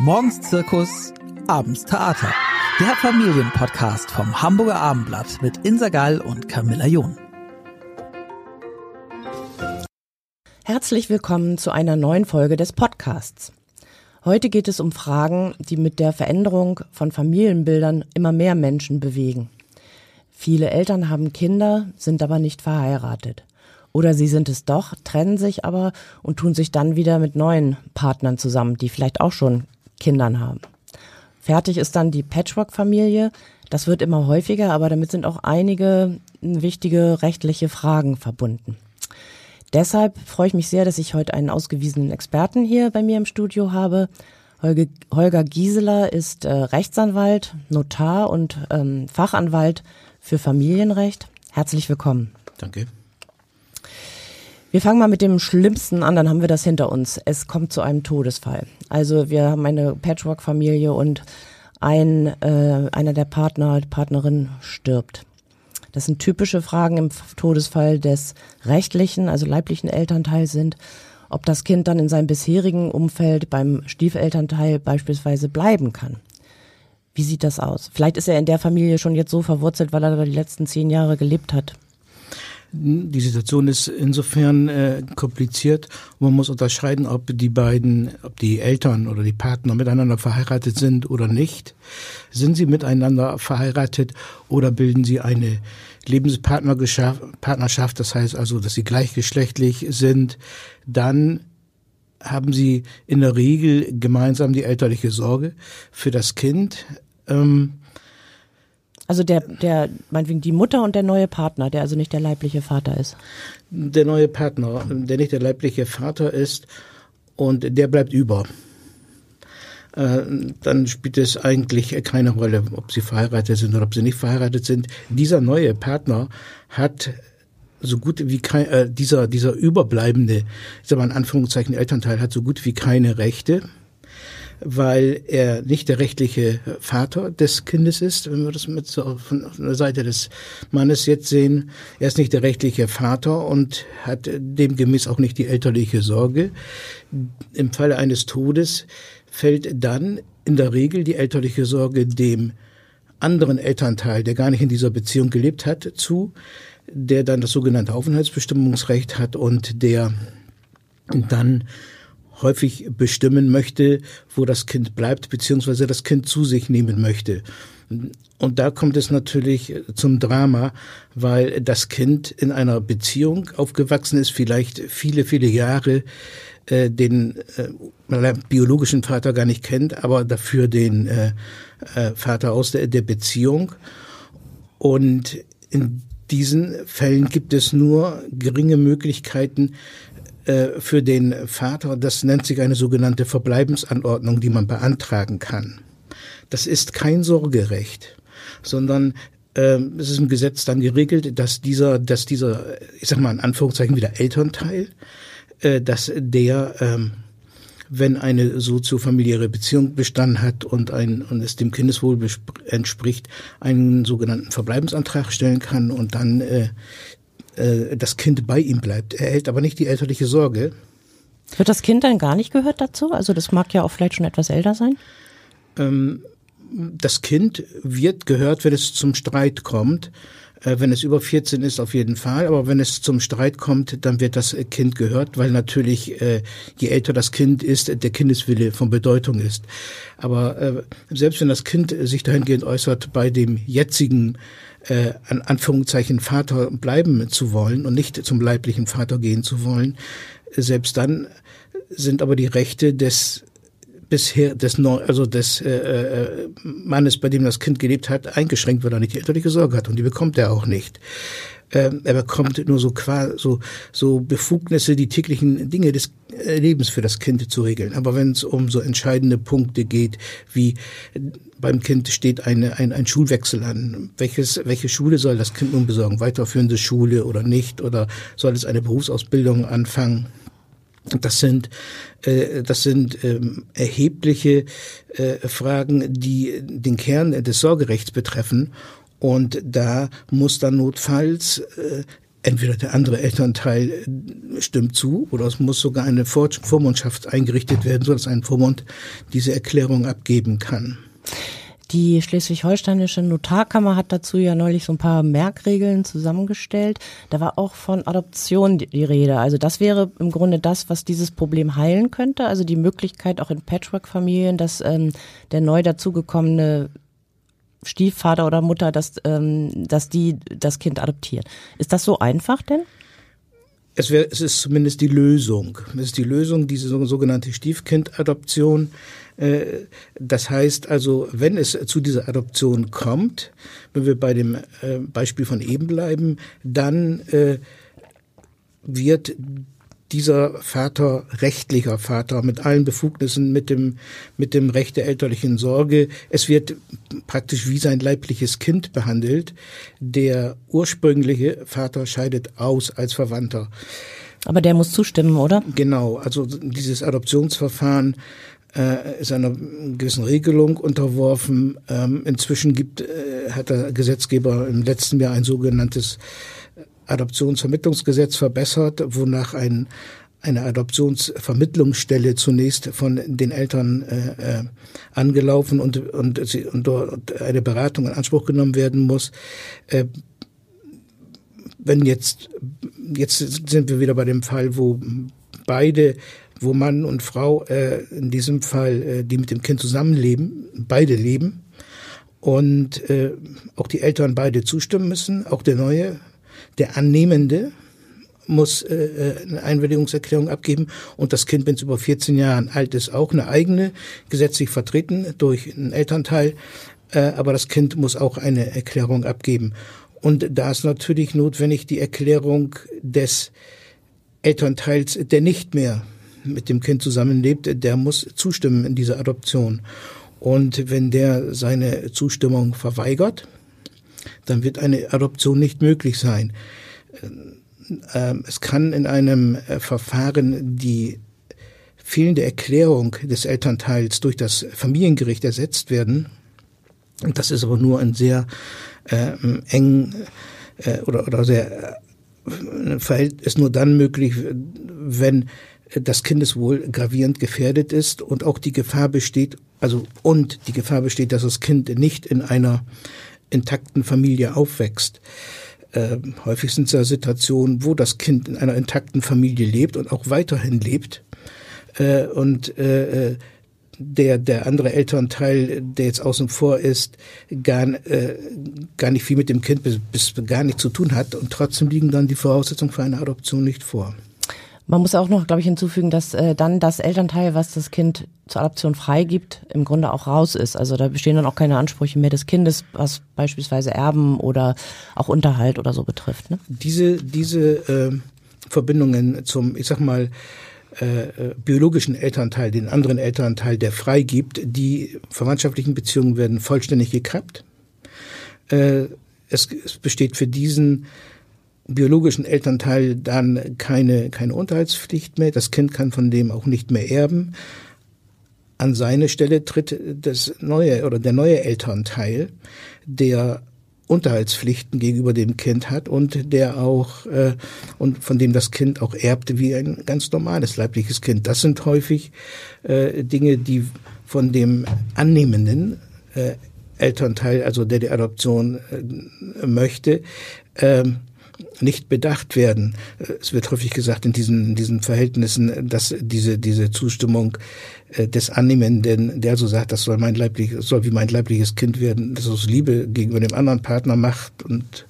Morgens Zirkus, abends Theater. Der Familienpodcast vom Hamburger Abendblatt mit Insa Gall und Camilla John. Herzlich willkommen zu einer neuen Folge des Podcasts. Heute geht es um Fragen, die mit der Veränderung von Familienbildern immer mehr Menschen bewegen. Viele Eltern haben Kinder, sind aber nicht verheiratet. Oder sie sind es doch, trennen sich aber und tun sich dann wieder mit neuen Partnern zusammen, die vielleicht auch schon Kindern haben. Fertig ist dann die Patchwork-Familie. Das wird immer häufiger, aber damit sind auch einige wichtige rechtliche Fragen verbunden. Deshalb freue ich mich sehr, dass ich heute einen ausgewiesenen Experten hier bei mir im Studio habe. Holge, Holger Gieseler ist äh, Rechtsanwalt, Notar und ähm, Fachanwalt für Familienrecht. Herzlich willkommen. Danke. Wir fangen mal mit dem Schlimmsten an, dann haben wir das hinter uns. Es kommt zu einem Todesfall. Also wir haben eine Patchwork-Familie und ein, äh, einer der Partner, Partnerin stirbt. Das sind typische Fragen im Todesfall des rechtlichen, also leiblichen Elternteils sind, ob das Kind dann in seinem bisherigen Umfeld beim Stiefelternteil beispielsweise bleiben kann. Wie sieht das aus? Vielleicht ist er in der Familie schon jetzt so verwurzelt, weil er da die letzten zehn Jahre gelebt hat. Die Situation ist insofern äh, kompliziert. Man muss unterscheiden, ob die beiden, ob die Eltern oder die Partner miteinander verheiratet sind oder nicht. Sind sie miteinander verheiratet oder bilden sie eine Lebenspartnerschaft, das heißt also, dass sie gleichgeschlechtlich sind, dann haben sie in der Regel gemeinsam die elterliche Sorge für das Kind. Ähm, also der, der, meinetwegen die Mutter und der neue Partner, der also nicht der leibliche Vater ist. Der neue Partner, der nicht der leibliche Vater ist und der bleibt über. Äh, dann spielt es eigentlich keine Rolle, ob sie verheiratet sind oder ob sie nicht verheiratet sind. Dieser neue Partner hat so gut wie kein, äh, dieser, dieser überbleibende, ich sag mal in Anführungszeichen Elternteil hat so gut wie keine Rechte weil er nicht der rechtliche Vater des Kindes ist, wenn wir das mit so von der Seite des Mannes jetzt sehen. Er ist nicht der rechtliche Vater und hat demgemäß auch nicht die elterliche Sorge. Im Falle eines Todes fällt dann in der Regel die elterliche Sorge dem anderen Elternteil, der gar nicht in dieser Beziehung gelebt hat, zu, der dann das sogenannte Aufenthaltsbestimmungsrecht hat und der dann häufig bestimmen möchte, wo das Kind bleibt, beziehungsweise das Kind zu sich nehmen möchte. Und da kommt es natürlich zum Drama, weil das Kind in einer Beziehung aufgewachsen ist, vielleicht viele, viele Jahre äh, den äh, biologischen Vater gar nicht kennt, aber dafür den äh, äh, Vater aus der, der Beziehung. Und in diesen Fällen gibt es nur geringe Möglichkeiten, äh, für den Vater, das nennt sich eine sogenannte Verbleibensanordnung, die man beantragen kann. Das ist kein Sorgerecht, sondern äh, es ist im Gesetz dann geregelt, dass dieser, dass dieser, ich sag mal in Anführungszeichen wieder Elternteil, äh, dass der ähm, wenn eine soziofamiliäre Beziehung bestanden hat und, ein, und es dem Kindeswohl entspricht, einen sogenannten Verbleibensantrag stellen kann und dann äh, das Kind bei ihm bleibt. Er hält aber nicht die elterliche Sorge. Wird das Kind dann gar nicht gehört dazu? Also das mag ja auch vielleicht schon etwas älter sein. Ähm, das Kind wird gehört, wenn es zum Streit kommt. Äh, wenn es über 14 ist, auf jeden Fall. Aber wenn es zum Streit kommt, dann wird das Kind gehört, weil natürlich, äh, je älter das Kind ist, der Kindeswille von Bedeutung ist. Aber äh, selbst wenn das Kind sich dahingehend äußert, bei dem jetzigen äh, an Anführungszeichen Vater bleiben zu wollen und nicht zum leiblichen Vater gehen zu wollen, selbst dann sind aber die Rechte des bisher des also des äh, äh, Mannes, bei dem das Kind gelebt hat, eingeschränkt, weil er nicht die elterliche Sorge hat und die bekommt er auch nicht. Ähm, er bekommt nur so, so so Befugnisse, die täglichen Dinge des äh, Lebens für das Kind zu regeln. Aber wenn es um so entscheidende Punkte geht, wie beim Kind steht eine, ein, ein Schulwechsel an. Welches, welche Schule soll das Kind nun besorgen? Weiterführende Schule oder nicht? Oder soll es eine Berufsausbildung anfangen? Das sind, äh, das sind ähm, erhebliche äh, Fragen, die den Kern des Sorgerechts betreffen. Und da muss dann notfalls äh, entweder der andere Elternteil stimmt zu oder es muss sogar eine Vormundschaft eingerichtet werden, sodass ein Vormund diese Erklärung abgeben kann. Die schleswig-holsteinische Notarkammer hat dazu ja neulich so ein paar Merkregeln zusammengestellt. Da war auch von Adoption die Rede. Also das wäre im Grunde das, was dieses Problem heilen könnte. Also die Möglichkeit auch in Patchwork-Familien, dass ähm, der neu dazugekommene Stiefvater oder Mutter, dass, ähm, dass die das Kind adoptieren. Ist das so einfach denn? Es, wär, es ist zumindest die Lösung. Es ist die Lösung, diese sogenannte Stiefkindadoption. Äh, das heißt also, wenn es zu dieser Adoption kommt, wenn wir bei dem äh, Beispiel von eben bleiben, dann äh, wird dieser Vater rechtlicher Vater mit allen Befugnissen, mit dem, mit dem Recht der elterlichen Sorge. Es wird praktisch wie sein leibliches Kind behandelt. Der ursprüngliche Vater scheidet aus als Verwandter. Aber der muss zustimmen, oder? Genau, also dieses Adoptionsverfahren äh, ist einer gewissen Regelung unterworfen. Ähm, inzwischen gibt, äh, hat der Gesetzgeber im letzten Jahr ein sogenanntes Adoptionsvermittlungsgesetz verbessert, wonach ein, eine Adoptionsvermittlungsstelle zunächst von den Eltern äh, äh, angelaufen und, und, sie, und dort eine Beratung in Anspruch genommen werden muss. Äh, wenn jetzt, jetzt sind wir wieder bei dem Fall, wo beide wo Mann und Frau äh, in diesem Fall, äh, die mit dem Kind zusammenleben, beide leben. Und äh, auch die Eltern beide zustimmen müssen, auch der neue, der Annehmende muss äh, äh eine Einwilligungserklärung abgeben. Und das Kind, wenn es über 14 Jahre alt ist, auch eine eigene, gesetzlich vertreten durch einen Elternteil, äh, aber das Kind muss auch eine Erklärung abgeben. Und da ist natürlich notwendig die Erklärung des Elternteils, der nicht mehr mit dem Kind zusammenlebt, der muss zustimmen in dieser Adoption. Und wenn der seine Zustimmung verweigert, dann wird eine Adoption nicht möglich sein. Ähm, es kann in einem äh, Verfahren die fehlende Erklärung des Elternteils durch das Familiengericht ersetzt werden. Das ist aber nur ein sehr äh, eng äh, oder, oder sehr äh, ist nur dann möglich, wenn das Kindeswohl gravierend gefährdet ist und auch die Gefahr besteht, also und die Gefahr besteht, dass das Kind nicht in einer intakten Familie aufwächst. Äh, häufig sind es ja Situationen, wo das Kind in einer intakten Familie lebt und auch weiterhin lebt. Äh, und äh, der, der andere Elternteil, der jetzt außen vor ist, gar, äh, gar nicht viel mit dem Kind bis, bis gar nichts zu tun hat. Und trotzdem liegen dann die Voraussetzungen für eine Adoption nicht vor. Man muss auch noch, glaube ich, hinzufügen, dass äh, dann das Elternteil, was das Kind zur Adoption freigibt, im Grunde auch raus ist. Also da bestehen dann auch keine Ansprüche mehr des Kindes, was beispielsweise Erben oder auch Unterhalt oder so betrifft. Ne? Diese, diese äh, Verbindungen zum, ich sag mal, äh, äh, biologischen Elternteil, den anderen Elternteil, der freigibt, die verwandtschaftlichen Beziehungen werden vollständig gekappt. Äh, es, es besteht für diesen biologischen Elternteil dann keine, keine Unterhaltspflicht mehr. Das Kind kann von dem auch nicht mehr erben. An seine Stelle tritt das neue oder der neue Elternteil, der Unterhaltspflichten gegenüber dem Kind hat und der auch äh, und von dem das Kind auch erbt wie ein ganz normales leibliches Kind. Das sind häufig äh, Dinge, die von dem annehmenden äh, Elternteil, also der die Adoption äh, möchte, äh, nicht bedacht werden. Es wird häufig gesagt in diesen, in diesen Verhältnissen, dass diese, diese Zustimmung des Annehmenden, der so sagt, das soll mein leibliches, soll wie mein leibliches Kind werden, das aus Liebe gegenüber dem anderen Partner macht und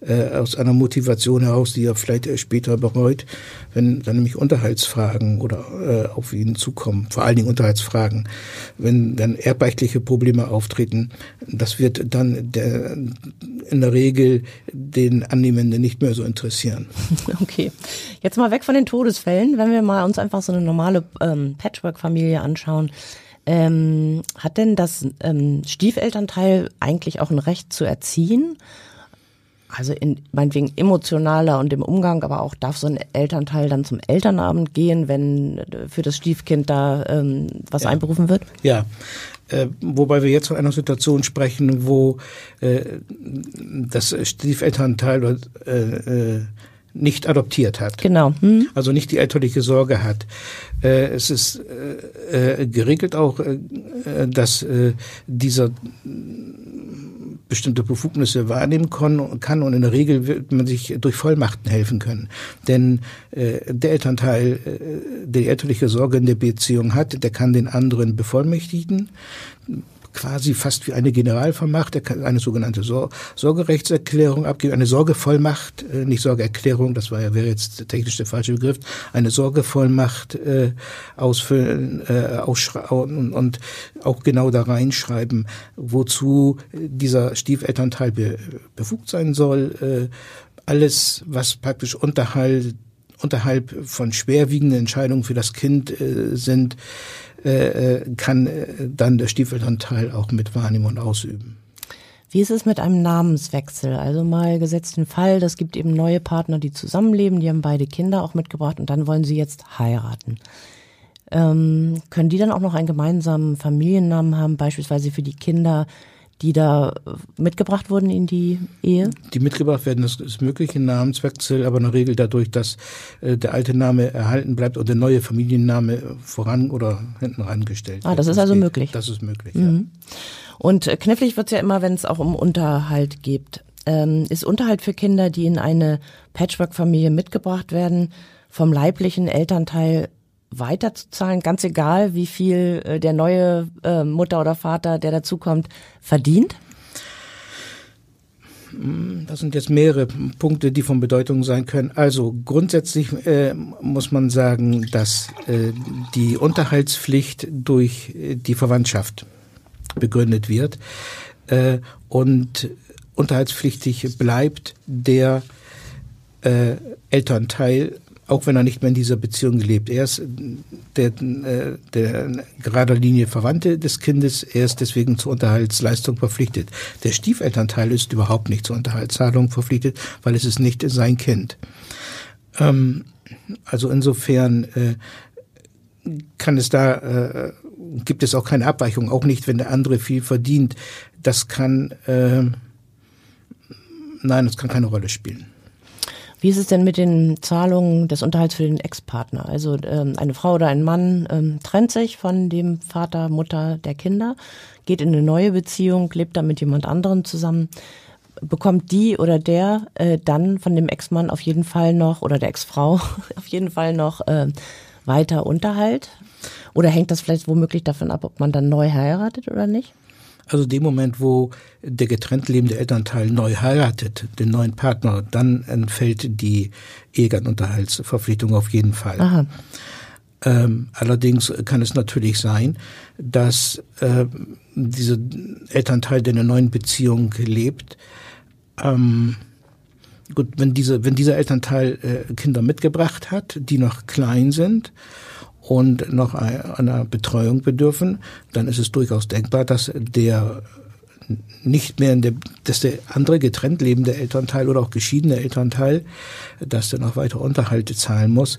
äh, aus einer Motivation heraus, die er vielleicht später bereut, wenn dann nämlich Unterhaltsfragen oder äh, auf ihn zukommen, vor allen Dingen Unterhaltsfragen, wenn dann erbrechtliche Probleme auftreten, das wird dann der, in der Regel den Annehmenden nicht mehr so interessieren. Okay, jetzt mal weg von den Todesfällen, wenn wir mal uns einfach so eine normale ähm, Patchwork-Familie Familie anschauen. Ähm, hat denn das ähm, Stiefelternteil eigentlich auch ein Recht zu erziehen? Also in, meinetwegen emotionaler und im Umgang, aber auch darf so ein Elternteil dann zum Elternabend gehen, wenn für das Stiefkind da ähm, was ja. einberufen wird? Ja, äh, wobei wir jetzt von einer Situation sprechen, wo äh, das Stiefelternteil äh, äh, nicht adoptiert hat. Genau. Hm. Also nicht die elterliche Sorge hat. Äh, es ist äh, äh, geregelt auch, äh, dass äh, dieser bestimmte Befugnisse wahrnehmen kann, und in der Regel wird man sich durch Vollmachten helfen können. Denn äh, der Elternteil, äh, der die elterliche Sorge in der Beziehung hat, der kann den anderen bevollmächtigen quasi fast wie eine Generalvermacht, er kann eine sogenannte Sor Sorgerechtserklärung abgeben, eine Sorgevollmacht, äh, nicht Sorgeerklärung, das war ja, wäre jetzt technisch der falsche Begriff, eine Sorgevollmacht äh, ausfüllen äh, ausschreiben und auch genau da reinschreiben, wozu dieser Stiefelternteil be befugt sein soll. Äh, alles, was praktisch unterhalb, unterhalb von schwerwiegenden Entscheidungen für das Kind äh, sind, äh, äh, kann äh, dann der Stiefelanteil auch mit wahrnehmen und ausüben. Wie ist es mit einem Namenswechsel? Also mal gesetzt den Fall, das gibt eben neue Partner, die zusammenleben, die haben beide Kinder auch mitgebracht und dann wollen sie jetzt heiraten. Ähm, können die dann auch noch einen gemeinsamen Familiennamen haben, beispielsweise für die Kinder die da mitgebracht wurden in die Ehe? Die mitgebracht werden, das ist möglich, ein Namenswechsel, aber in der Regel dadurch, dass äh, der alte Name erhalten bleibt und der neue Familienname voran oder hinten rangestellt ah, wird. Ah, das ist also geht. möglich. Das ist möglich, mhm. ja. Und äh, knifflig wird's ja immer, wenn es auch um Unterhalt geht. Ähm, ist Unterhalt für Kinder, die in eine Patchwork-Familie mitgebracht werden, vom leiblichen Elternteil weiterzuzahlen, ganz egal, wie viel äh, der neue äh, Mutter oder Vater, der dazukommt, verdient? Hm, das sind jetzt mehrere Punkte, die von Bedeutung sein können. Also grundsätzlich äh, muss man sagen, dass äh, die Unterhaltspflicht durch äh, die Verwandtschaft begründet wird äh, und unterhaltspflichtig bleibt der äh, Elternteil auch wenn er nicht mehr in dieser Beziehung lebt. Er ist der, äh, der gerader Linie Verwandte des Kindes, er ist deswegen zur Unterhaltsleistung verpflichtet. Der Stiefelternteil ist überhaupt nicht zur Unterhaltszahlung verpflichtet, weil es ist nicht sein Kind. Ähm, also insofern äh, kann es da, äh, gibt es auch keine Abweichung, auch nicht, wenn der andere viel verdient. Das kann, äh, nein, das kann keine Rolle spielen. Wie ist es denn mit den Zahlungen des Unterhalts für den Ex-Partner? Also ähm, eine Frau oder ein Mann ähm, trennt sich von dem Vater, Mutter der Kinder, geht in eine neue Beziehung, lebt dann mit jemand anderem zusammen. Bekommt die oder der äh, dann von dem Ex-Mann auf jeden Fall noch oder der Ex-Frau auf jeden Fall noch äh, weiter Unterhalt? Oder hängt das vielleicht womöglich davon ab, ob man dann neu heiratet oder nicht? Also dem Moment, wo der getrennt lebende Elternteil neu heiratet, den neuen Partner, dann entfällt die Ehegattenunterhaltsverpflichtung auf jeden Fall. Aha. Ähm, allerdings kann es natürlich sein, dass äh, dieser Elternteil, der in einer neuen Beziehung lebt, ähm, gut, wenn diese, wenn dieser Elternteil äh, Kinder mitgebracht hat, die noch klein sind und noch einer Betreuung bedürfen, dann ist es durchaus denkbar, dass der nicht mehr in der, dass der andere getrennt lebende Elternteil oder auch geschiedene Elternteil, dass der noch weiter Unterhalte zahlen muss.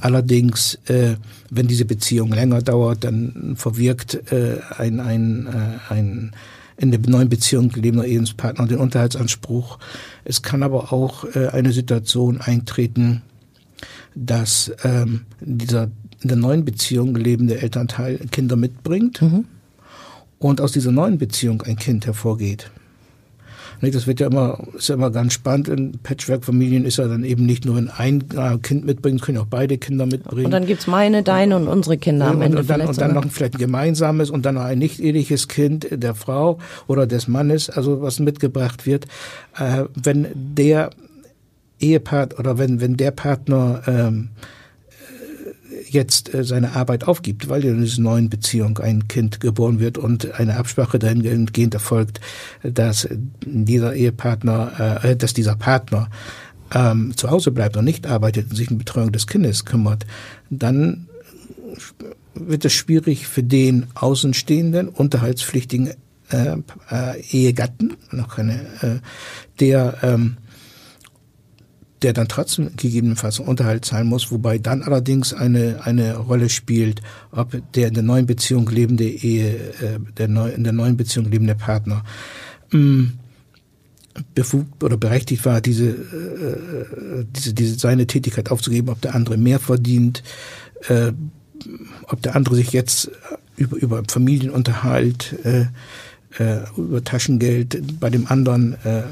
Allerdings, äh, wenn diese Beziehung länger dauert, dann verwirkt äh, ein, ein, äh, ein in der neuen Beziehung lebender Ehepartner den Unterhaltsanspruch. Es kann aber auch äh, eine Situation eintreten, dass ähm, dieser in der neuen Beziehung lebende Elternteil Kinder mitbringt mhm. und aus dieser neuen Beziehung ein Kind hervorgeht. Das wird ja immer, ist ja immer ganz spannend. In Patchwork-Familien ist ja dann eben nicht nur, wenn ein Kind mitbringt, können auch beide Kinder mitbringen. Und dann gibt's meine, deine und unsere Kinder am Ende. Und dann, und dann noch vielleicht ein gemeinsames und dann noch ein nicht eheliches Kind der Frau oder des Mannes, also was mitgebracht wird. Äh, wenn der Ehepartner oder wenn, wenn der Partner ähm, jetzt äh, seine Arbeit aufgibt, weil in dieser neuen Beziehung ein Kind geboren wird und eine Absprache dahingehend erfolgt, dass dieser Ehepartner, äh, dass dieser Partner ähm, zu Hause bleibt und nicht arbeitet und sich um Betreuung des Kindes kümmert, dann wird es schwierig für den außenstehenden, unterhaltspflichtigen äh, äh, Ehegatten, noch keine, äh, der ähm, der dann trotzdem gegebenenfalls Unterhalt zahlen muss, wobei dann allerdings eine, eine Rolle spielt, ob der in der neuen Beziehung lebende Ehe, äh, der neu, in der neuen Beziehung lebende Partner mh, mm, befugt oder berechtigt war, diese, äh, diese, diese seine Tätigkeit aufzugeben, ob der andere mehr verdient, äh, ob der andere sich jetzt über, über Familienunterhalt, äh, äh, über Taschengeld bei dem anderen äh,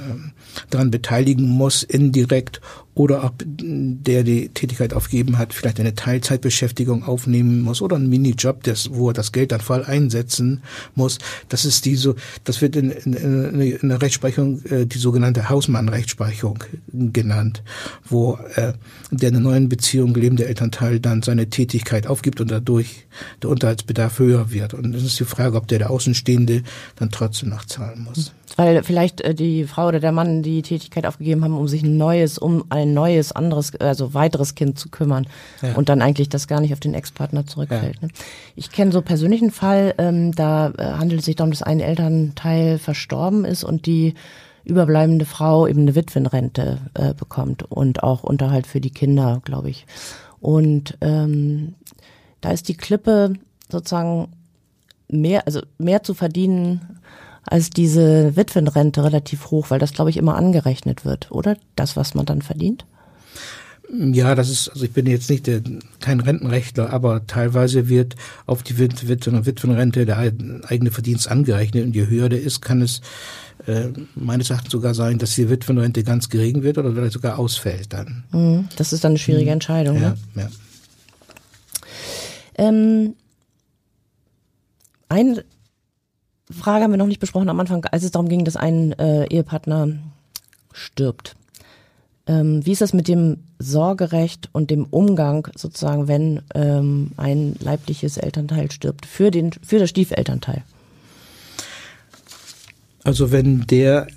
daran beteiligen muss, indirekt oder ob der die Tätigkeit aufgeben hat, vielleicht eine Teilzeitbeschäftigung aufnehmen muss oder einen Minijob, das, wo er das Geld dann voll einsetzen muss. Das ist die so, das wird in, in, in der Rechtsprechung äh, die sogenannte Hausmann-Rechtsprechung genannt, wo äh, der in einer neuen Beziehung lebende Elternteil dann seine Tätigkeit aufgibt und dadurch der Unterhaltsbedarf höher wird. Und es ist die Frage, ob der der Außenstehende dann trotzdem noch zahlen muss. Weil vielleicht äh, die Frau oder der Mann die Tätigkeit aufgegeben haben, um sich ein neues, um ein neues, anderes, also weiteres Kind zu kümmern ja. und dann eigentlich das gar nicht auf den Ex-Partner zurückfällt. Ja. Ne? Ich kenne so persönlichen Fall, ähm, da äh, handelt es sich darum, dass ein Elternteil verstorben ist und die überbleibende Frau eben eine Witwenrente äh, bekommt und auch Unterhalt für die Kinder, glaube ich. Und ähm, da ist die Klippe sozusagen mehr, also mehr zu verdienen als diese Witwenrente relativ hoch, weil das, glaube ich, immer angerechnet wird, oder? Das, was man dann verdient? Ja, das ist, also ich bin jetzt nicht der, kein Rentenrechtler, aber teilweise wird auf die Witwen- und Witwenrente der eigene Verdienst angerechnet und je höher der ist, kann es äh, meines Erachtens sogar sein, dass die Witwenrente ganz gering wird oder vielleicht sogar ausfällt dann. Mhm, das ist dann eine schwierige mhm. Entscheidung. Ja, ne? ja. Ähm, ein Frage haben wir noch nicht besprochen am Anfang, als es darum ging, dass ein äh, Ehepartner stirbt. Ähm, wie ist das mit dem Sorgerecht und dem Umgang sozusagen, wenn ähm, ein leibliches Elternteil stirbt, für, den, für das Stiefelternteil? Also wenn der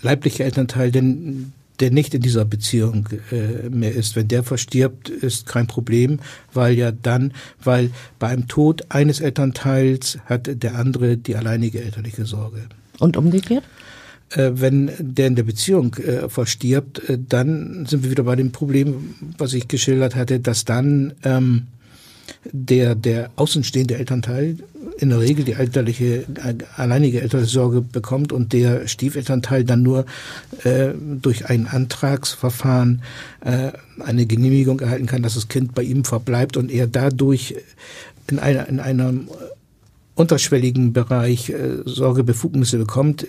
leibliche Elternteil denn der nicht in dieser Beziehung äh, mehr ist. Wenn der verstirbt, ist kein Problem, weil ja dann, weil beim Tod eines Elternteils hat der andere die alleinige elterliche Sorge. Und umgekehrt? Äh, wenn der in der Beziehung äh, verstirbt, äh, dann sind wir wieder bei dem Problem, was ich geschildert hatte, dass dann ähm, der, der außenstehende Elternteil in der Regel die elterliche, alleinige elterliche Sorge bekommt und der Stiefelternteil dann nur äh, durch ein Antragsverfahren äh, eine Genehmigung erhalten kann, dass das Kind bei ihm verbleibt und er dadurch in einer, in einem unterschwelligen Bereich äh, Sorgebefugnisse bekommt,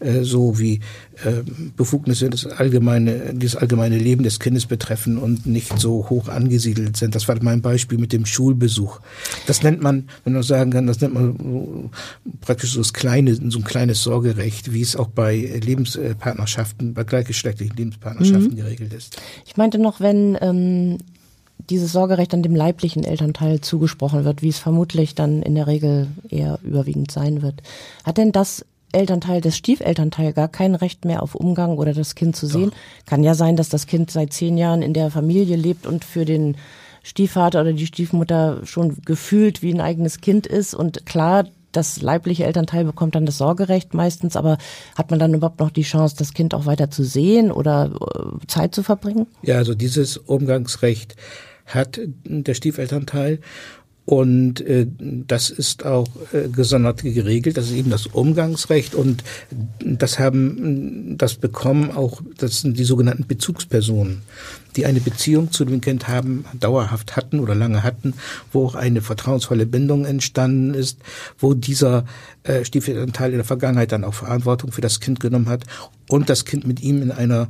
äh, so wie äh, Befugnisse das allgemeine, dieses allgemeine Leben des Kindes betreffen und nicht so hoch angesiedelt sind. Das war mein Beispiel mit dem Schulbesuch. Das nennt man, wenn man sagen kann, das nennt man praktisch so das kleine, so ein kleines Sorgerecht, wie es auch bei Lebenspartnerschaften, bei gleichgeschlechtlichen Lebenspartnerschaften mhm. geregelt ist. Ich meinte noch, wenn ähm, dieses Sorgerecht an dem leiblichen Elternteil zugesprochen wird, wie es vermutlich dann in der Regel eher überwiegend sein wird. Hat denn das Elternteil, das Stiefelternteil gar kein Recht mehr auf Umgang oder das Kind zu sehen? Doch. Kann ja sein, dass das Kind seit zehn Jahren in der Familie lebt und für den Stiefvater oder die Stiefmutter schon gefühlt wie ein eigenes Kind ist und klar, das leibliche Elternteil bekommt dann das Sorgerecht meistens, aber hat man dann überhaupt noch die Chance, das Kind auch weiter zu sehen oder äh, Zeit zu verbringen? Ja, also dieses Umgangsrecht hat der Stiefelternteil. Und äh, das ist auch äh, gesondert geregelt. Das ist eben das Umgangsrecht und das haben, das bekommen auch, das sind die sogenannten Bezugspersonen, die eine Beziehung zu dem Kind haben, dauerhaft hatten oder lange hatten, wo auch eine vertrauensvolle Bindung entstanden ist, wo dieser äh, Stiefelternteil in der Vergangenheit dann auch Verantwortung für das Kind genommen hat und das Kind mit ihm in einer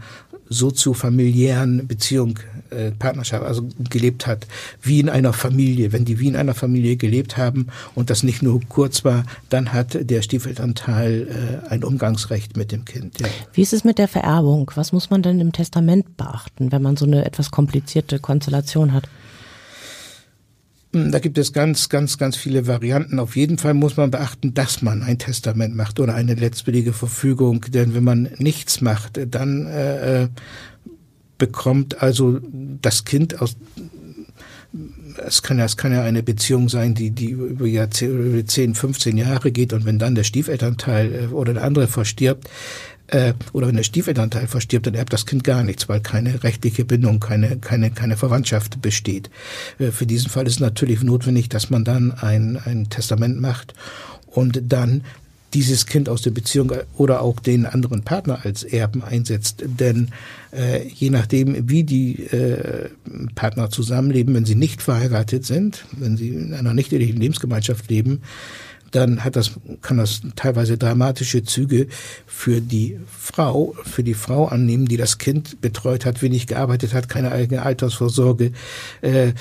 soziofamiliären Beziehung, äh, Partnerschaft, also gelebt hat, wie in einer Familie. Wenn die wie in einer Familie gelebt haben und das nicht nur kurz war, dann hat der Stiefelternteil äh, ein Umgangsrecht mit dem Kind. Ja. Wie ist es mit der Vererbung? Was muss man denn im Testament beachten, wenn man so eine etwas komplizierte Konstellation hat? Hm, da gibt es ganz, ganz, ganz viele Varianten. Auf jeden Fall muss man beachten, dass man ein Testament macht oder eine letztwillige Verfügung. Denn wenn man nichts macht, dann äh, äh bekommt also das Kind aus es kann, es kann ja eine Beziehung sein, die, die über Jahrzehnte, 10, 15 Jahre geht und wenn dann der Stiefelternteil äh, oder der andere verstirbt, äh, oder wenn der Stiefelternteil verstirbt, dann erbt das Kind gar nichts, weil keine rechtliche Bindung, keine, keine, keine Verwandtschaft besteht. Äh, für diesen Fall ist natürlich notwendig, dass man dann ein, ein Testament macht und dann dieses Kind aus der Beziehung oder auch den anderen Partner als Erben einsetzt. Denn äh, je nachdem, wie die äh, Partner zusammenleben, wenn sie nicht verheiratet sind, wenn sie in einer nicht ehelichen Lebensgemeinschaft leben, dann hat das, kann das teilweise dramatische Züge für die Frau, für die Frau annehmen, die das Kind betreut hat, wenig gearbeitet hat, keine eigene Altersvorsorge. Äh,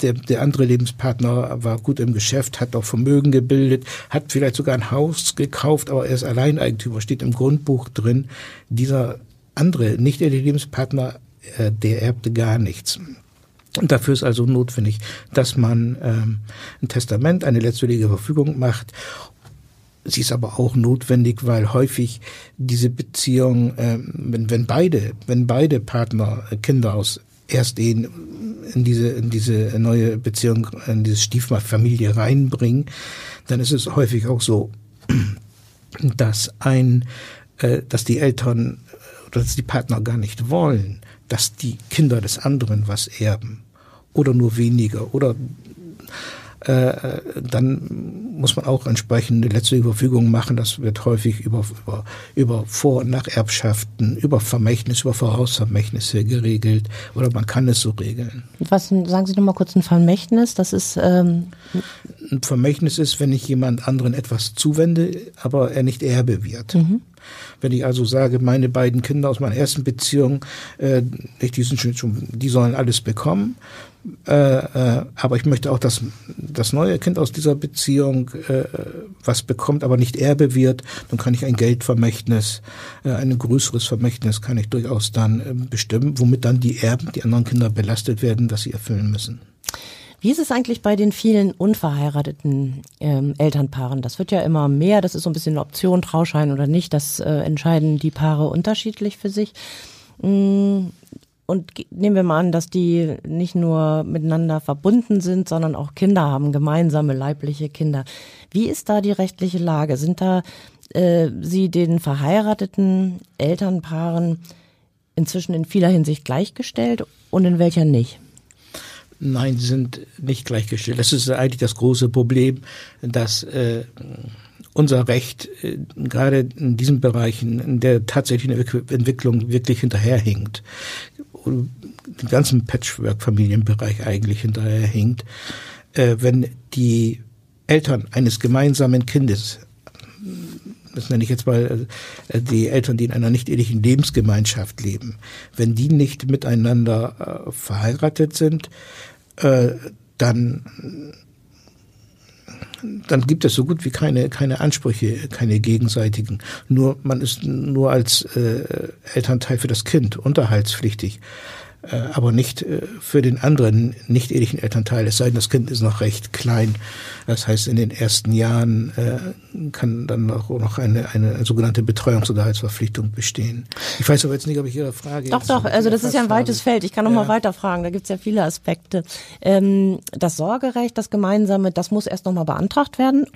der, der andere Lebenspartner war gut im Geschäft, hat auch Vermögen gebildet, hat vielleicht sogar ein Haus gekauft, aber er ist Alleineigentümer, steht im Grundbuch drin. Dieser andere, nicht der Lebenspartner, äh, der erbte gar nichts. Dafür ist also notwendig, dass man ähm, ein Testament, eine letztwillige Verfügung macht. Sie ist aber auch notwendig, weil häufig diese Beziehung, ähm, wenn, wenn beide, wenn beide Partner Kinder aus Erstehen in diese, in diese neue Beziehung, in diese Stiefmafamilie reinbringen, dann ist es häufig auch so, dass ein, äh, dass die Eltern oder dass die Partner gar nicht wollen, dass die Kinder des anderen was erben oder nur weniger oder äh, dann muss man auch entsprechende letzte Überfügung machen. Das wird häufig über, über, über Vor- und Nacherbschaften, über Vermächtnis, über Vorausvermächtnisse geregelt oder man kann es so regeln. Was sagen Sie noch mal kurz ein Vermächtnis? Das ist ähm ein Vermächtnis ist, wenn ich jemand anderen etwas zuwende, aber er nicht Erbe wird. Mhm. Wenn ich also sage, meine beiden Kinder aus meiner ersten Beziehung, äh, die, sind schon, die sollen alles bekommen, äh, äh, aber ich möchte auch, dass das neue Kind aus dieser Beziehung äh, was bekommt, aber nicht Erbe wird, dann kann ich ein Geldvermächtnis, äh, ein größeres Vermächtnis kann ich durchaus dann äh, bestimmen, womit dann die Erben, die anderen Kinder belastet werden, dass sie erfüllen müssen. Wie ist es eigentlich bei den vielen unverheirateten ähm, Elternpaaren? Das wird ja immer mehr. Das ist so ein bisschen eine Option, Trauschein oder nicht. Das äh, entscheiden die Paare unterschiedlich für sich. Mm, und nehmen wir mal an, dass die nicht nur miteinander verbunden sind, sondern auch Kinder haben, gemeinsame leibliche Kinder. Wie ist da die rechtliche Lage? Sind da äh, Sie den verheirateten Elternpaaren inzwischen in vieler Hinsicht gleichgestellt und in welcher nicht? Nein, sie sind nicht gleichgestellt. Das ist eigentlich das große Problem, dass äh, unser Recht äh, gerade in diesen Bereichen in der tatsächlichen Entwicklung wirklich hinterherhinkt. Den ganzen Patchwork-Familienbereich eigentlich hinterherhinkt. Äh, wenn die Eltern eines gemeinsamen Kindes das nenne ich jetzt mal äh, die Eltern, die in einer nicht ehelichen Lebensgemeinschaft leben, wenn die nicht miteinander äh, verheiratet sind, äh, dann dann gibt es so gut wie keine keine Ansprüche, keine gegenseitigen. Nur man ist nur als äh, Elternteil für das Kind unterhaltspflichtig. Äh, aber nicht äh, für den anderen nicht ehelichen Elternteil, es sei denn, das Kind ist noch recht klein. Das heißt, in den ersten Jahren äh, kann dann auch noch eine, eine sogenannte Betreuungsunterhaltsverpflichtung bestehen. Ich weiß aber jetzt nicht, ob ich Ihre Frage. Doch, doch, also das ist ja ein weites Feld. Ich kann noch ja. mal weiter fragen, da gibt es ja viele Aspekte. Ähm, das Sorgerecht, das Gemeinsame, das muss erst noch mal beantragt werden.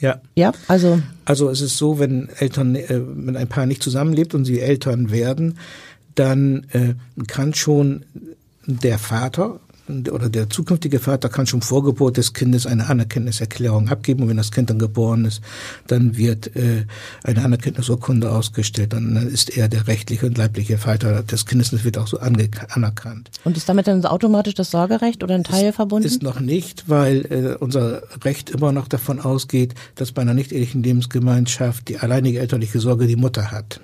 Ja. Ja, also. Also es ist so, wenn Eltern, wenn ein Paar nicht zusammenlebt und sie Eltern werden, dann äh, kann schon der Vater oder der zukünftige Vater kann schon vor Geburt des Kindes eine Anerkenntniserklärung abgeben und wenn das Kind dann geboren ist, dann wird äh, eine Anerkenntnisurkunde ausgestellt und dann ist er der rechtliche und leibliche Vater des Kindes das wird auch so anerkannt. Und ist damit dann automatisch das Sorgerecht oder ein Teil ist, verbunden? Ist noch nicht, weil äh, unser Recht immer noch davon ausgeht, dass bei einer nicht ehelichen Lebensgemeinschaft die alleinige elterliche Sorge die Mutter hat.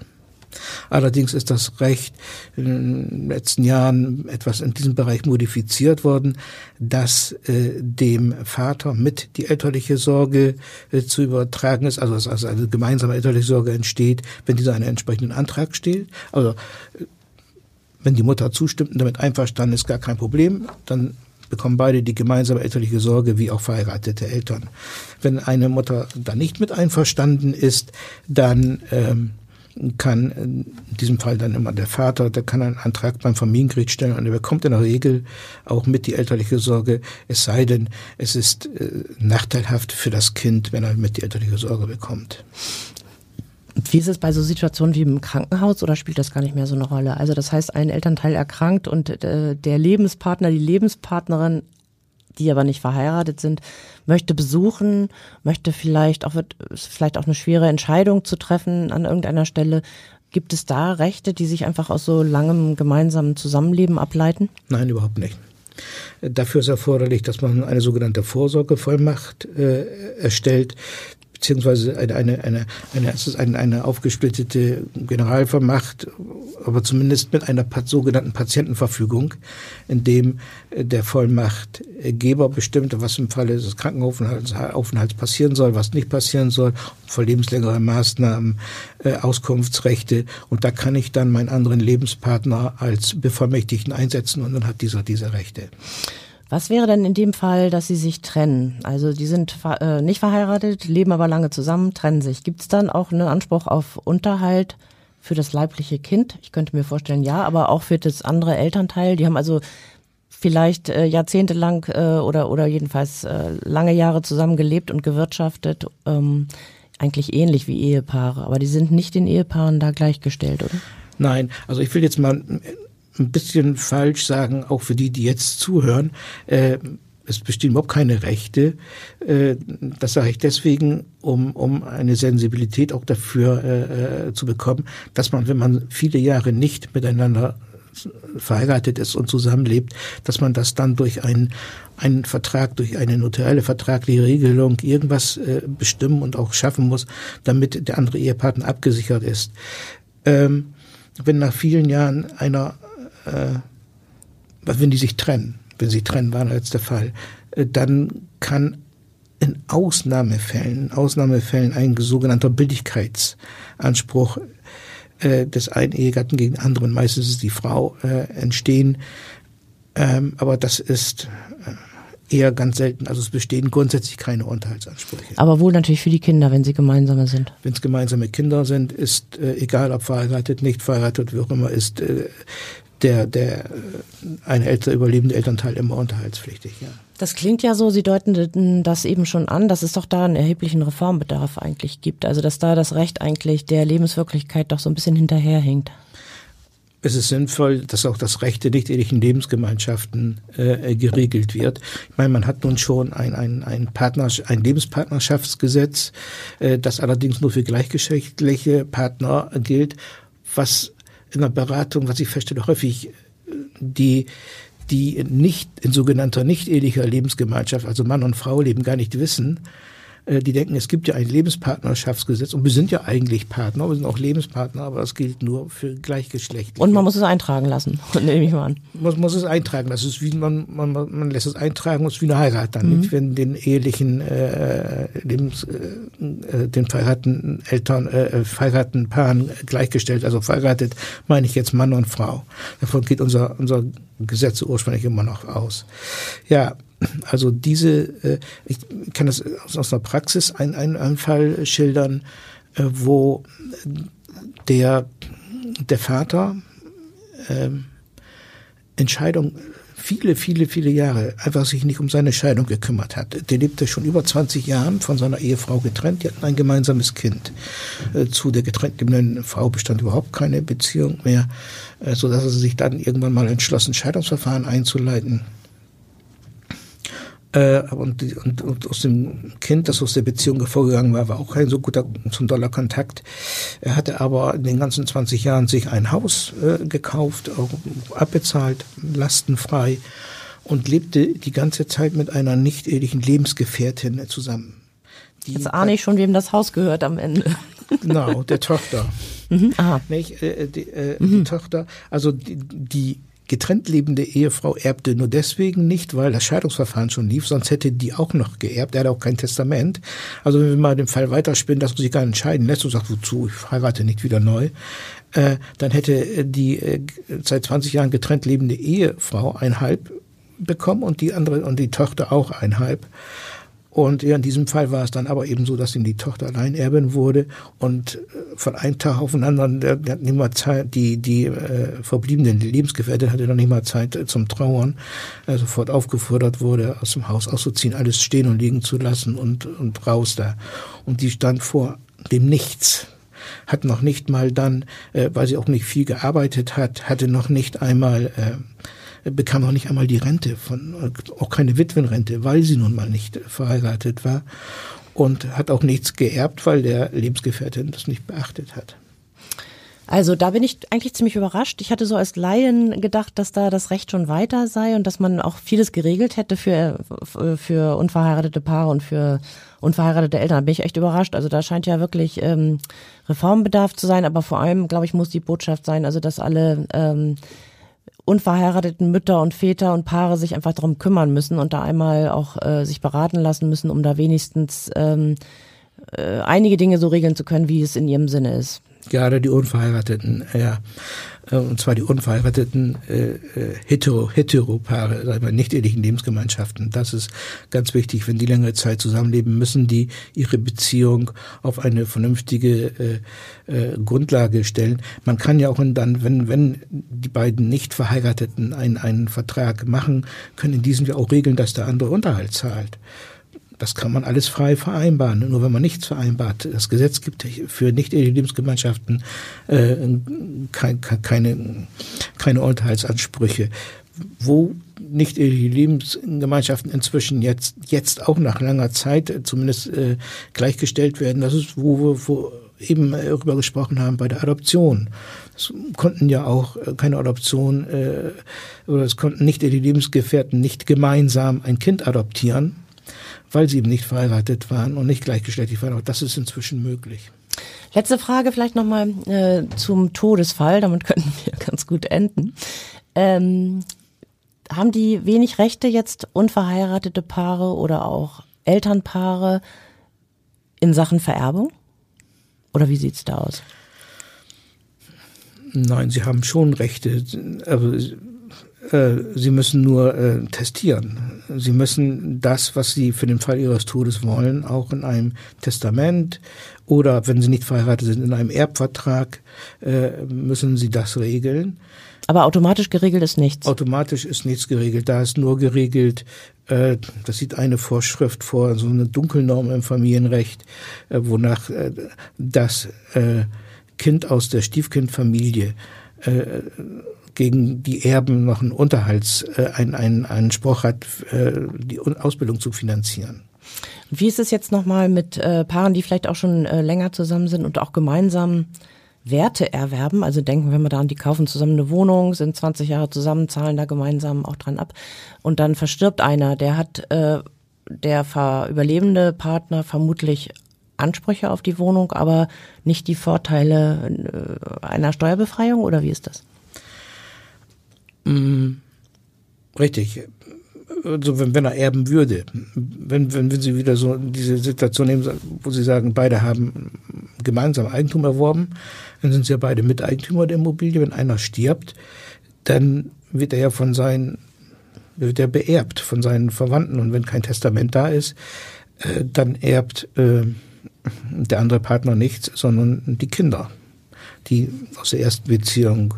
Allerdings ist das Recht in den letzten Jahren etwas in diesem Bereich modifiziert worden, dass äh, dem Vater mit die elterliche Sorge äh, zu übertragen ist, also dass also eine gemeinsame elterliche Sorge entsteht, wenn dieser einen entsprechenden Antrag stellt. Also äh, wenn die Mutter zustimmt und damit einverstanden ist, gar kein Problem, dann bekommen beide die gemeinsame elterliche Sorge wie auch verheiratete Eltern. Wenn eine Mutter da nicht mit einverstanden ist, dann ähm, kann in diesem Fall dann immer der Vater, der kann einen Antrag beim Familiengericht stellen und er bekommt in der Regel auch mit die elterliche Sorge, es sei denn, es ist äh, nachteilhaft für das Kind, wenn er mit die elterliche Sorge bekommt. Wie ist es bei so Situationen wie im Krankenhaus oder spielt das gar nicht mehr so eine Rolle? Also das heißt, ein Elternteil erkrankt und äh, der Lebenspartner, die Lebenspartnerin die aber nicht verheiratet sind, möchte besuchen, möchte vielleicht auch, vielleicht auch eine schwere Entscheidung zu treffen an irgendeiner Stelle. Gibt es da Rechte, die sich einfach aus so langem gemeinsamen Zusammenleben ableiten? Nein, überhaupt nicht. Dafür ist erforderlich, dass man eine sogenannte Vorsorgevollmacht äh, erstellt, beziehungsweise eine, eine, eine, eine, eine, aufgesplittete Generalvermacht, aber zumindest mit einer sogenannten Patientenverfügung, in dem äh, der Vollmachtgeber bestimmt, was im Falle des Krankenaufenthalts passieren soll, was nicht passieren soll, vor lebenslängeren Maßnahmen, äh, Auskunftsrechte. Und da kann ich dann meinen anderen Lebenspartner als Bevollmächtigten einsetzen und dann hat dieser diese Rechte. Was wäre denn in dem Fall, dass sie sich trennen? Also die sind äh, nicht verheiratet, leben aber lange zusammen, trennen sich. Gibt es dann auch einen Anspruch auf Unterhalt für das leibliche Kind? Ich könnte mir vorstellen, ja, aber auch für das andere Elternteil. Die haben also vielleicht äh, jahrzehntelang äh, oder oder jedenfalls äh, lange Jahre zusammen gelebt und gewirtschaftet. Ähm, eigentlich ähnlich wie Ehepaare, aber die sind nicht den Ehepaaren da gleichgestellt, oder? Nein, also ich will jetzt mal ein bisschen falsch sagen, auch für die, die jetzt zuhören. Äh, es bestehen überhaupt keine Rechte. Äh, das sage ich deswegen, um, um eine Sensibilität auch dafür äh, äh, zu bekommen, dass man, wenn man viele Jahre nicht miteinander verheiratet ist und zusammenlebt, dass man das dann durch einen, einen Vertrag, durch eine notarielle vertragliche Regelung irgendwas äh, bestimmen und auch schaffen muss, damit der andere Ehepartner abgesichert ist. Ähm, wenn nach vielen Jahren einer äh, wenn die sich trennen, wenn sie trennen, war jetzt der Fall, äh, dann kann in Ausnahmefällen, Ausnahmefällen ein sogenannter Billigkeitsanspruch äh, des einen Ehegatten gegen den anderen, meistens ist die Frau, äh, entstehen. Ähm, aber das ist äh, eher ganz selten. Also es bestehen grundsätzlich keine Unterhaltsansprüche. Aber wohl natürlich für die Kinder, wenn sie gemeinsame sind. Wenn es gemeinsame Kinder sind, ist äh, egal ob verheiratet, nicht verheiratet, wie auch immer, ist äh, der, der ein älter überlebende Elternteil immer unterhaltspflichtig, ja. Das klingt ja so, Sie deuten das eben schon an, dass es doch da einen erheblichen Reformbedarf eigentlich gibt. Also dass da das Recht eigentlich der Lebenswirklichkeit doch so ein bisschen hinterherhinkt. Es ist sinnvoll, dass auch das Recht der nicht-ehelichen Lebensgemeinschaften äh, geregelt wird. Ich meine, man hat nun schon ein, ein, ein, Partner, ein Lebenspartnerschaftsgesetz, äh, das allerdings nur für gleichgeschlechtliche Partner gilt, was in der Beratung, was ich feststelle, häufig die die nicht in sogenannter nicht ehelicher Lebensgemeinschaft, also Mann und Frau leben, gar nicht wissen, äh, die denken, es gibt ja ein Lebenspartnerschaftsgesetz und wir sind ja eigentlich Partner, wir sind auch Lebenspartner, aber das gilt nur für gleichgeschlechtliche. Und man muss es eintragen lassen, nehme ich mal an. Man muss es eintragen, das ist wie man, man, man lässt es eintragen, das ist wie eine Heirat dann. Mhm. Wenn den ehelichen äh, Lebens, äh, den verheirateten Eltern, äh, verheirateten Paaren gleichgestellt, also verheiratet, meine ich jetzt Mann und Frau. Davon geht unser, unser Gesetz ursprünglich immer noch aus. Ja, also diese, äh, ich kann das aus der Praxis einen, einen Fall schildern, äh, wo der, der Vater äh, Entscheidung viele, viele, viele Jahre einfach sich nicht um seine Scheidung gekümmert hat. Der lebte schon über 20 Jahren von seiner Ehefrau getrennt. Die hatten ein gemeinsames Kind. Äh, zu der getrennt lebenden Frau bestand überhaupt keine Beziehung mehr, äh, so dass er sich dann irgendwann mal entschlossen, Scheidungsverfahren einzuleiten. Äh, und, und, und aus dem Kind, das aus der Beziehung hervorgegangen war, war auch kein so guter, so ein doller Kontakt. Er hatte aber in den ganzen 20 Jahren sich ein Haus äh, gekauft, auch abbezahlt, lastenfrei und lebte die ganze Zeit mit einer nicht ehelichen Lebensgefährtin zusammen. Die Jetzt ahne ich schon, wem das Haus gehört am Ende. Genau, der Tochter. Mhm, aha. Nicht, äh, die, äh, mhm. die Tochter, also die, die getrennt lebende Ehefrau erbte nur deswegen nicht, weil das Scheidungsverfahren schon lief, sonst hätte die auch noch geerbt. Er hatte auch kein Testament. Also wenn wir mal den Fall weiterspinnen, dass man sich gar nicht entscheiden lässt und sagt, wozu, ich heirate nicht wieder neu, äh, dann hätte die äh, seit 20 Jahren getrennt lebende Ehefrau ein Halb bekommen und die andere und die Tochter auch ein Halb. Und ja, in diesem Fall war es dann aber eben so, dass ihm die Tochter Alleinerbin wurde und äh, von einem Tag auf den anderen, der, der hat nicht mal Zeit, die, die äh, verbliebenen Lebensgefährtin hatte noch nicht mal Zeit äh, zum Trauern, äh, sofort aufgefordert wurde, aus dem Haus auszuziehen, alles stehen und liegen zu lassen und, und raus da. Und die stand vor dem Nichts hat noch nicht mal dann, äh, weil sie auch nicht viel gearbeitet hat, hatte noch nicht einmal äh, bekam auch nicht einmal die Rente von, auch keine Witwenrente, weil sie nun mal nicht verheiratet war und hat auch nichts geerbt, weil der Lebensgefährtin das nicht beachtet hat. Also da bin ich eigentlich ziemlich überrascht. Ich hatte so als Laien gedacht, dass da das Recht schon weiter sei und dass man auch vieles geregelt hätte für, für unverheiratete Paare und für unverheiratete Eltern. Da bin ich echt überrascht. Also da scheint ja wirklich ähm, Reformbedarf zu sein, aber vor allem, glaube ich, muss die Botschaft sein, also dass alle ähm, unverheirateten Mütter und Väter und Paare sich einfach darum kümmern müssen und da einmal auch äh, sich beraten lassen müssen, um da wenigstens ähm, äh, einige Dinge so regeln zu können, wie es in ihrem Sinne ist gerade die Unverheirateten, ja, äh, und zwar die unverheirateten äh, äh hetero, Heteropaare, sagen wir, nicht ehelichen Lebensgemeinschaften. Das ist ganz wichtig. Wenn die längere Zeit zusammenleben, müssen die ihre Beziehung auf eine vernünftige äh, äh, Grundlage stellen. Man kann ja auch dann, wenn, wenn die beiden nicht Verheirateten einen, einen Vertrag machen, können in diesem Jahr auch regeln, dass der andere Unterhalt zahlt. Das kann man alles frei vereinbaren. Nur wenn man nichts vereinbart, das Gesetz gibt für nicht-eheliche Lebensgemeinschaften äh, kein, keine, keine Unterhaltsansprüche. Wo nicht-eheliche Lebensgemeinschaften inzwischen jetzt, jetzt auch nach langer Zeit zumindest äh, gleichgestellt werden, das ist, wo wir wo eben darüber gesprochen haben bei der Adoption. Es konnten ja auch keine Adoption äh, oder es konnten nicht die Lebensgefährten nicht gemeinsam ein Kind adoptieren weil sie eben nicht verheiratet waren und nicht gleichgeschlechtlich waren. Aber das ist inzwischen möglich. Letzte Frage vielleicht nochmal äh, zum Todesfall, damit könnten wir ganz gut enden. Ähm, haben die wenig Rechte jetzt unverheiratete Paare oder auch Elternpaare in Sachen Vererbung? Oder wie sieht's da aus? Nein, sie haben schon Rechte. Aber äh, sie müssen nur äh, testieren. Sie müssen das, was Sie für den Fall Ihres Todes wollen, auch in einem Testament oder, wenn Sie nicht verheiratet sind, in einem Erbvertrag, äh, müssen Sie das regeln. Aber automatisch geregelt ist nichts. Automatisch ist nichts geregelt. Da ist nur geregelt, äh, das sieht eine Vorschrift vor, so eine Dunkelnorm im Familienrecht, äh, wonach äh, das äh, Kind aus der Stiefkindfamilie äh, gegen die Erben noch einen Unterhalts, äh, einen, einen, einen Spruch hat, äh, die Ausbildung zu finanzieren. Wie ist es jetzt nochmal mit äh, Paaren, die vielleicht auch schon äh, länger zusammen sind und auch gemeinsam Werte erwerben? Also denken wir mal daran, die kaufen zusammen eine Wohnung, sind 20 Jahre zusammen, zahlen da gemeinsam auch dran ab. Und dann verstirbt einer, der hat äh, der überlebende Partner vermutlich Ansprüche auf die Wohnung, aber nicht die Vorteile äh, einer Steuerbefreiung oder wie ist das? Mm, richtig. Also wenn, wenn er erben würde, wenn, wenn, wenn Sie wieder so diese Situation nehmen, wo Sie sagen, beide haben gemeinsam Eigentum erworben, dann sind sie ja beide Miteigentümer der Immobilie. Wenn einer stirbt, dann wird er ja von seinen, wird er beerbt von seinen Verwandten. Und wenn kein Testament da ist, äh, dann erbt äh, der andere Partner nichts, sondern die Kinder, die aus der ersten Beziehung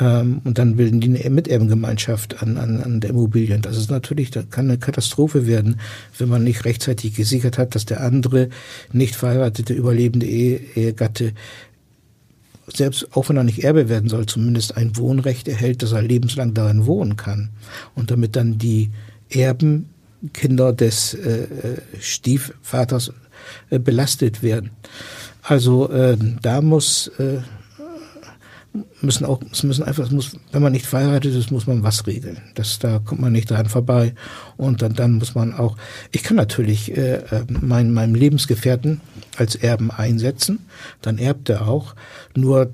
ähm, und dann bilden die eine Miterbengemeinschaft an, an, an der Immobilien. Das ist natürlich, da kann eine Katastrophe werden, wenn man nicht rechtzeitig gesichert hat, dass der andere nicht verheiratete überlebende Ehe, Ehegatte selbst auch wenn er nicht Erbe werden soll, zumindest ein Wohnrecht erhält, dass er lebenslang darin wohnen kann. Und damit dann die Erben Kinder des äh, äh Stiefvaters äh, belastet werden. Also äh, da muss äh, müssen auch, es müssen einfach, es muss, wenn man nicht verheiratet ist, muss man was regeln. Das, da kommt man nicht dran vorbei. Und dann, dann muss man auch, ich kann natürlich äh, äh meinen, meinem Lebensgefährten als Erben einsetzen, dann erbt er auch. Nur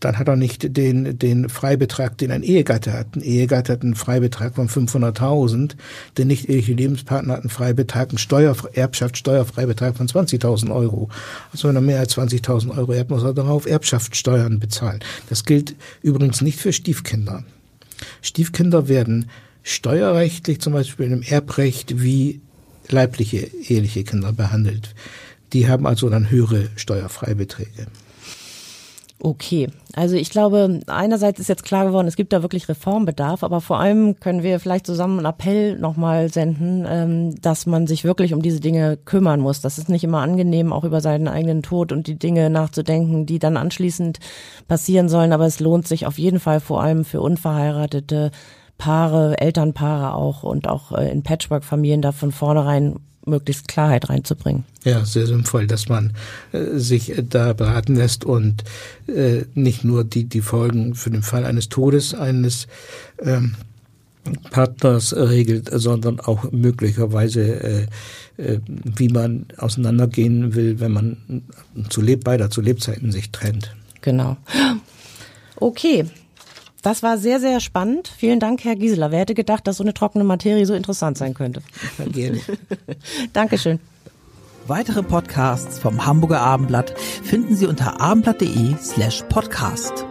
dann hat er nicht den, den Freibetrag, den ein Ehegatte hat. Ein Ehegatte hat einen Freibetrag von 500.000, der nicht eheliche Lebenspartner hat einen Freibetrag, einen Steuer, Erbschaftssteuerfreibetrag von 20.000 Euro. Also wenn er mehr als 20.000 Euro erbt, muss er darauf Erbschaftssteuern bezahlen. Das gilt übrigens nicht für Stiefkinder. Stiefkinder werden steuerrechtlich zum Beispiel im Erbrecht wie leibliche eheliche Kinder behandelt. Die haben also dann höhere Steuerfreibeträge. Okay, also ich glaube, einerseits ist jetzt klar geworden, es gibt da wirklich Reformbedarf, aber vor allem können wir vielleicht zusammen einen Appell nochmal senden, ähm, dass man sich wirklich um diese Dinge kümmern muss. Das ist nicht immer angenehm, auch über seinen eigenen Tod und die Dinge nachzudenken, die dann anschließend passieren sollen, aber es lohnt sich auf jeden Fall vor allem für Unverheiratete, Paare, Elternpaare auch und auch äh, in Patchwork-Familien da von vornherein möglichst Klarheit reinzubringen. Ja, sehr sinnvoll, dass man äh, sich da beraten lässt und äh, nicht nur die, die Folgen für den Fall eines Todes eines ähm, Partners regelt, sondern auch möglicherweise, äh, äh, wie man auseinandergehen will, wenn man zu Leb beider zu Lebzeiten sich trennt. Genau. Okay, das war sehr, sehr spannend. Vielen Dank, Herr Gieseler. Wer hätte gedacht, dass so eine trockene Materie so interessant sein könnte? Gerne. Dankeschön. Weitere Podcasts vom Hamburger Abendblatt finden Sie unter abendblatt.de slash podcast.